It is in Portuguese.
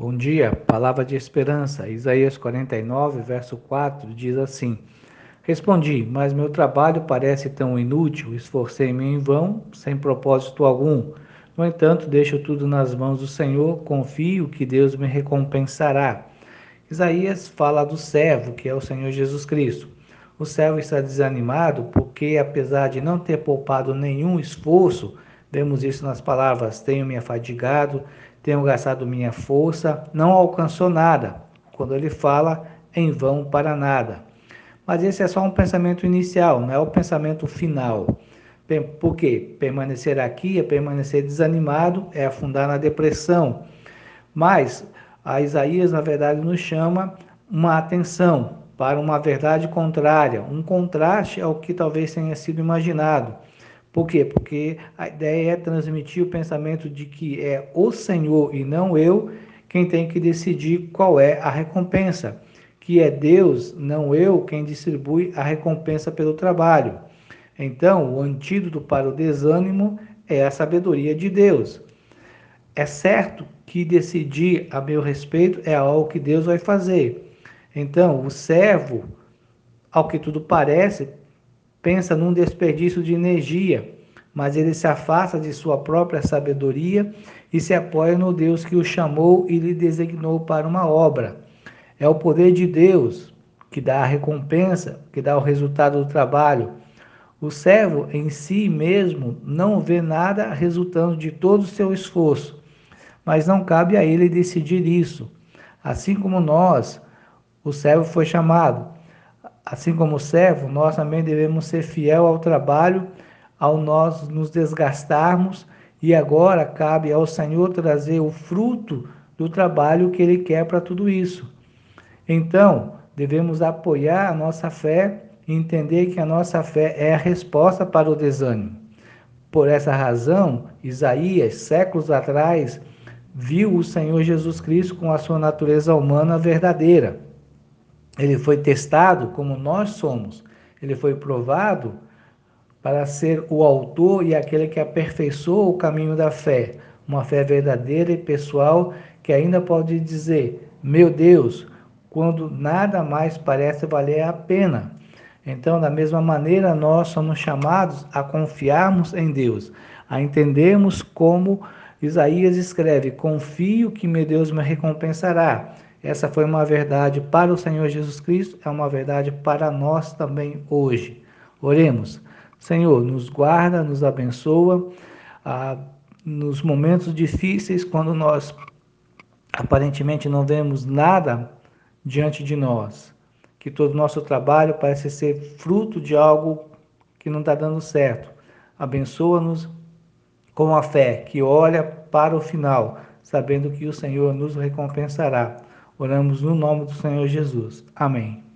Bom dia, palavra de esperança. Isaías 49, verso 4 diz assim: Respondi, mas meu trabalho parece tão inútil, esforcei-me em vão, sem propósito algum. No entanto, deixo tudo nas mãos do Senhor, confio que Deus me recompensará. Isaías fala do servo, que é o Senhor Jesus Cristo. O servo está desanimado porque, apesar de não ter poupado nenhum esforço, vemos isso nas palavras: tenho me afadigado, tenho gastado minha força, não alcançou nada. Quando ele fala, em vão para nada. Mas esse é só um pensamento inicial, não é o pensamento final. Por quê? Permanecer aqui é permanecer desanimado, é afundar na depressão. Mas a Isaías, na verdade, nos chama uma atenção para uma verdade contrária, um contraste ao que talvez tenha sido imaginado. Por quê? Porque a ideia é transmitir o pensamento de que é o Senhor e não eu quem tem que decidir qual é a recompensa, que é Deus, não eu, quem distribui a recompensa pelo trabalho. Então, o antídoto para o desânimo é a sabedoria de Deus. É certo que decidir a meu respeito é algo que Deus vai fazer. Então, o servo, ao que tudo parece, pensa num desperdício de energia, mas ele se afasta de sua própria sabedoria e se apoia no Deus que o chamou e lhe designou para uma obra. É o poder de Deus que dá a recompensa, que dá o resultado do trabalho. O servo em si mesmo não vê nada resultando de todo o seu esforço, mas não cabe a ele decidir isso. Assim como nós, o servo foi chamado. Assim como o servo, nós também devemos ser fiel ao trabalho, ao nós nos desgastarmos, e agora cabe ao Senhor trazer o fruto do trabalho que Ele quer para tudo isso. Então, devemos apoiar a nossa fé e entender que a nossa fé é a resposta para o desânimo. Por essa razão, Isaías, séculos atrás, viu o Senhor Jesus Cristo com a sua natureza humana verdadeira ele foi testado como nós somos. Ele foi provado para ser o autor e aquele que aperfeiçoou o caminho da fé, uma fé verdadeira e pessoal que ainda pode dizer: Meu Deus, quando nada mais parece valer a pena. Então, da mesma maneira, nós somos chamados a confiarmos em Deus, a entendermos como Isaías escreve: Confio que meu Deus me recompensará. Essa foi uma verdade para o Senhor Jesus Cristo, é uma verdade para nós também hoje. Oremos. Senhor, nos guarda, nos abençoa ah, nos momentos difíceis, quando nós aparentemente não vemos nada diante de nós, que todo o nosso trabalho parece ser fruto de algo que não está dando certo. Abençoa-nos com a fé que olha para o final, sabendo que o Senhor nos recompensará. Oramos no nome do Senhor Jesus. Amém.